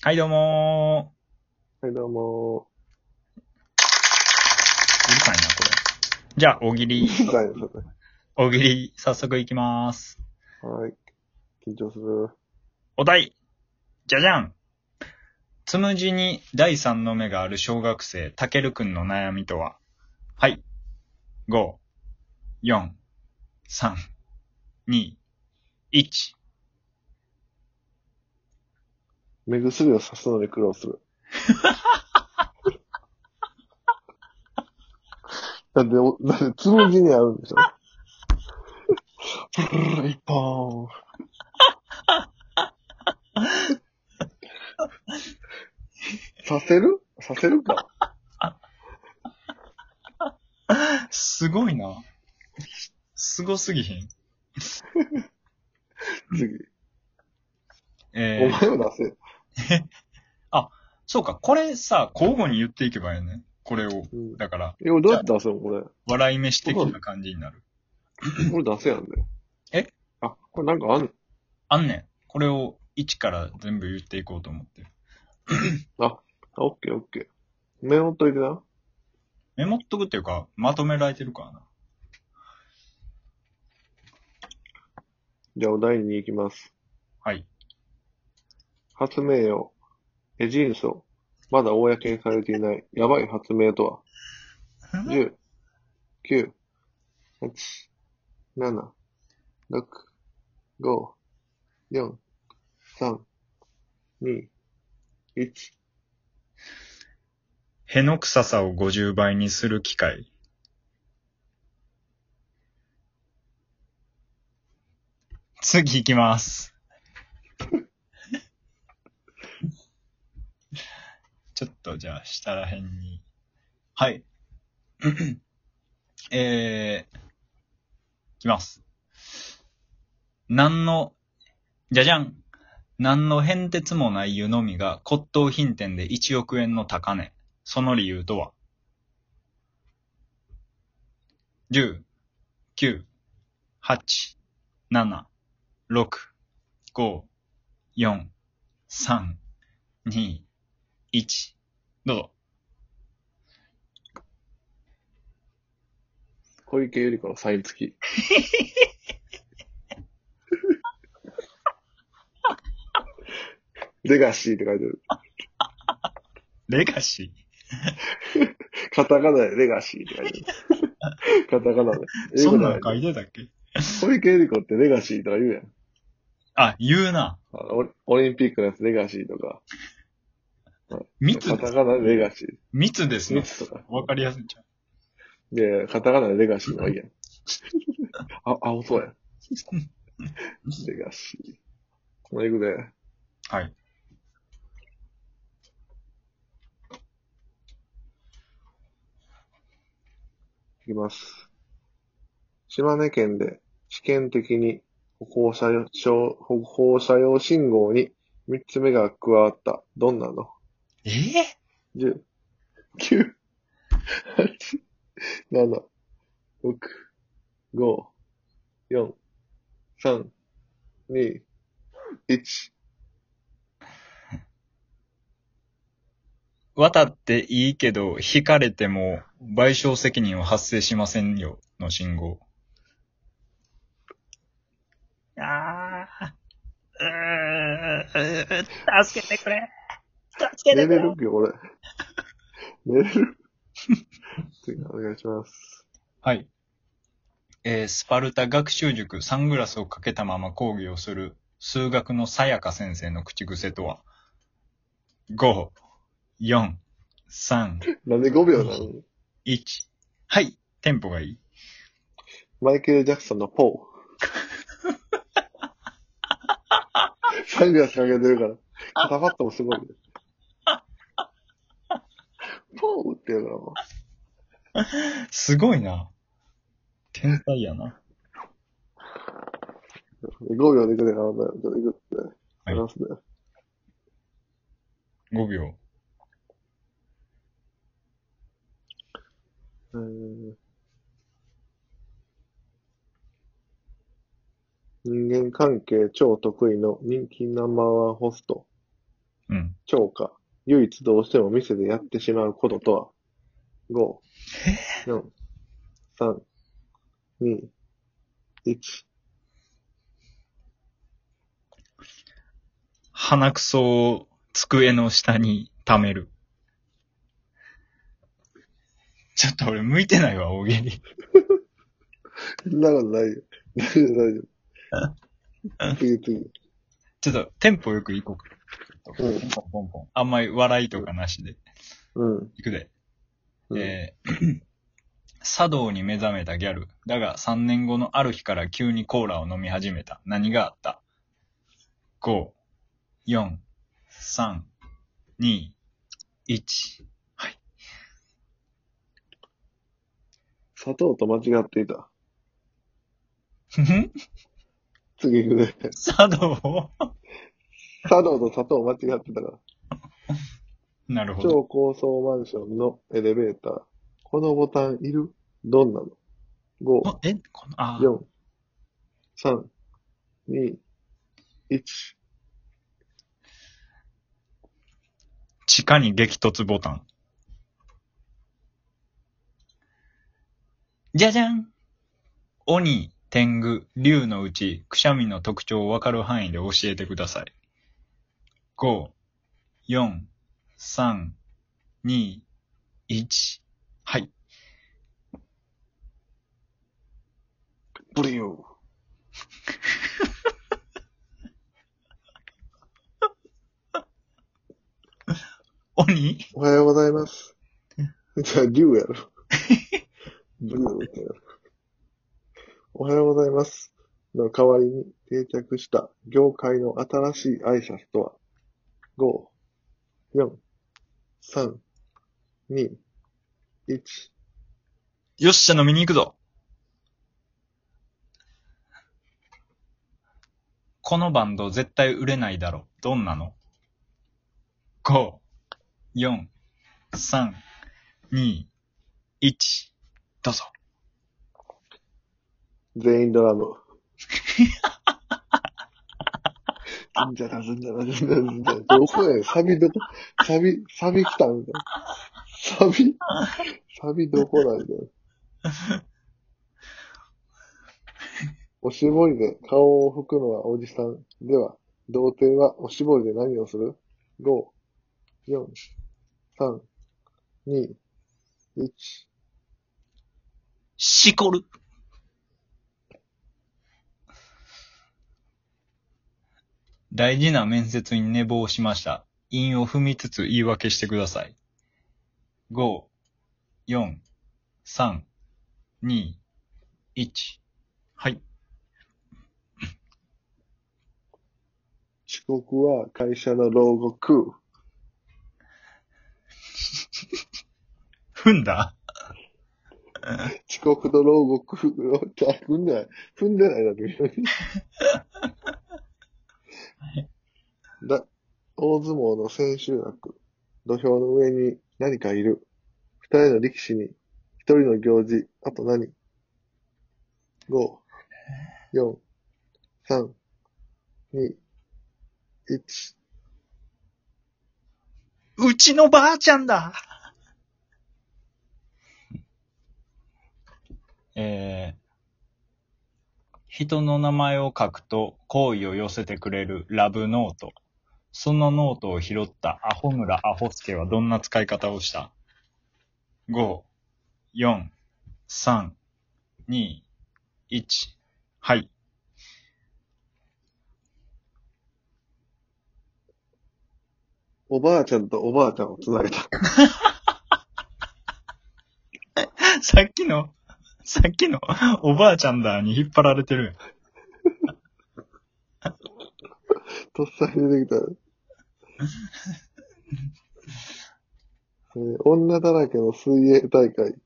はい、どうもはい、どうもー。うるさいな、これ。じゃあ、大喜利、大喜利、早速いきます。はい。緊張する。お題じゃじゃんつむじに第三の目がある小学生、たけるくんの悩みとははい。5、4、3、2、1。目薬をさすのに苦労する。だって、おだって、つむじにあるんでしょプルルル一本。させる？させるか。すごいな。すごすぎひん。次。えー、お前を出せ。そうか、これさ、交互に言っていけばいいね。これを。うん。だから、え、俺どうやって出すのこれ？笑い飯的な感じになる。これ出せやんで。え？あ、これなんかあんの？あんねん。これを1から全部言っていこうと思ってる。あ、オッケーオッケー。メモっといてな。メモっとくっていうか、まとめられてるからな。じゃあお題に行きます。はい。発明王、エジンソ、まだ公にされていないやばい発明とは ?10、9、8、7、6、5、4、3、2、1。毛の臭さを50倍にする機械。次行きます。ちょっとじゃあ、下らへんに。はい。えー、いきます。何の、じゃじゃん。何の変哲もない湯飲みが骨董品店で1億円の高値。その理由とは ?10、9、8、7、6、5、4、3、2、1。どうぞ。小池百合子のサイン付き。レガシーって書いてる。レガシカタカナでレガシーって書いてる。カタカナで。ーそんなん書いてたっけ？で小池百合子ってレガシーとか言うやん。あ、言うな。オリンピックのやつレガシーとか。密です。カタカナでレガシー。密ですね。密とか。わかりやすいんちゃう。で、カタカナでレガシーの方がいいやん。あ、青そうやん。レガシー。この行くで。はい。いきます。島根県で試験的に歩行者用歩行者用信号に3つ目が加わった。どんなの？え？え ?10、9、8、7、6、5、4、3、2、1。渡っていいけど、引かれても賠償責任は発生しませんよ、の信号。ああ、うー、助けてくれ。助寝れるよ、これ。寝れる？次、お願いします。はい。えースパルタ学習塾サングラスをかけたまま講義をする数学のさやか先生の口癖とは ?5、4、3、なんで5秒なの？1。はい。テンポがいい。マイケル・ジャクソンのポー。サングラスかけてるから。肩パッドもすごいね。ポーって言うからもすごいな。天才やな。う。5秒でいくでな、ちょっといくって。はいますね。5秒。うーん人間関係超得意の人気ナンバーワンホスト。うん。超過。唯一どうしても店でやってしまうこととは ?5、4、3、2、1。鼻くそを机の下に溜める。ちょっと俺向いてないわ、大喜利。そんなことないよ。大丈夫、大丈夫。次、次。ちょっとテンポよく行こうか。うんポンポンポン。あんまり笑いとかなしで。うん。行くで。うんえー 茶道に目覚めたギャル。だが3年後のある日から急にコーラを飲み始めた。何があった ?5、4、3、2、1。砂糖と間違っていた。ふふん次行くね。茶道茶道と砂糖間違ってたから。なるほど。超高層マンションのエレベーター。このボタンいる？どんなの ?5、おえこの、あ、4、3、2、1。地下に激突ボタン。じゃじゃん鬼、天狗、竜のうち、くしゃみの特徴をわかる範囲で教えてください。5、4、3、2、1。はい。ブリュー。鬼？おはようございます。じゃあ、竜やろ。ブリューってやろ。おはようございます。の代わりに定着した業界の新しい挨拶とは、5、4、3、2、1。よっしゃ飲みに行くぞこのバンド絶対売れないだろ。どんなの ?5、4、3、2、1。どうぞ。全員ドラム。ずんじゃらずんじゃらずんじゃらずんじゃら。どこやねんサビどこ、サビ、サビ来たんだ。サビ、サビどこなんだよ。おしぼりで顔を拭くのはおじさん。では、童貞はおしぼりで何をする ?5、4、3、2、1。しこる。大事な面接に寝坊しました。韻を踏みつつ言い訳してください。5、4、3、2、1。はい。遅刻は会社の老後食う。踏んだ？遅刻と老後食う。あ、踏んでない。踏んでないだけ。だ、大相撲の千秋楽。土俵の上に何かいる。二人の力士に一人の行事。あと何 ?5、4、3、2、1。うちのばあちゃんだえー、人の名前を書くと好意を寄せてくれるラブノート。そのノートを拾ったアホ村アホスケはどんな使い方をした ?5、4、3、2、1。はい。おばあちゃんとおばあちゃんをつなげた。さっきの、さっきのおばあちゃんだに引っ張られてる。とっさに出てきた。えー女だらけの水泳大会。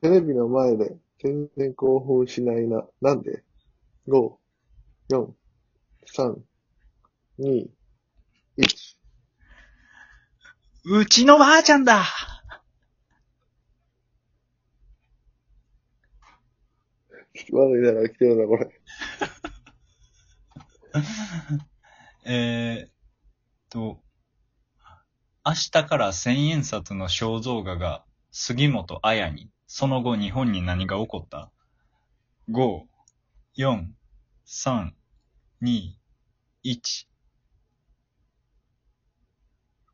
テレビの前で全然興奮しないな。なんで ?5、4、3、2、1。うちのばあちゃんだ悪いなら来てるな、これ。えーっと、明日から千円札の肖像画が杉本彩に、その後日本に何が起こった ?5、4、3、2、1。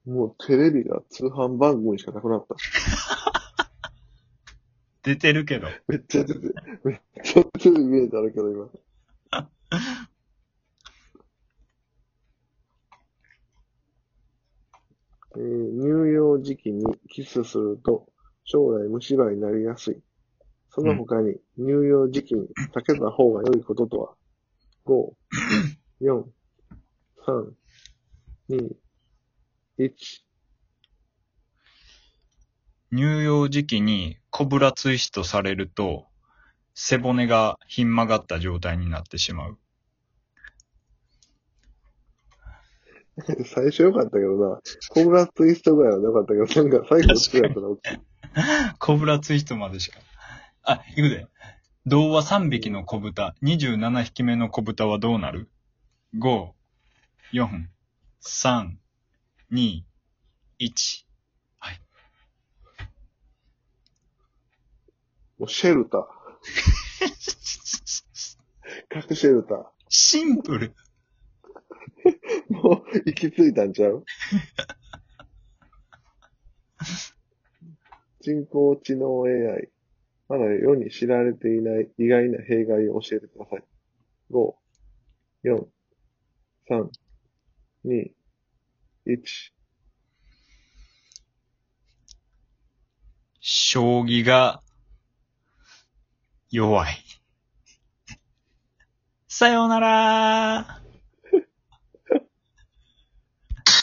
もうテレビが通販番組しかなくなった。出てるけど。めっちゃ出て、めっちゃ出てるイメージあるけど、今。えー乳幼児期にキスすると将来虫歯になりやすい。その他に乳幼児期に避けた方が良いこととは、5、4、3、2、1。乳幼児期にコブラツイストされると、背骨がひん曲がった状態になってしまう。最初良かったけどな、コブラツイストぐらいは良かったけど、なんか最後好きだったら落ちコブラツイストまでしか。あ、いくで。童話3匹の小豚、27匹目の小豚はどうなる ?5、4、3、2、1。もうシェルター。核シェルター。シンプル。もう行き着いたんちゃう？人工知能 AI。まだ世に知られていない意外な弊害を教えてください。5、4、3、2、1。将棋が弱い。さようなら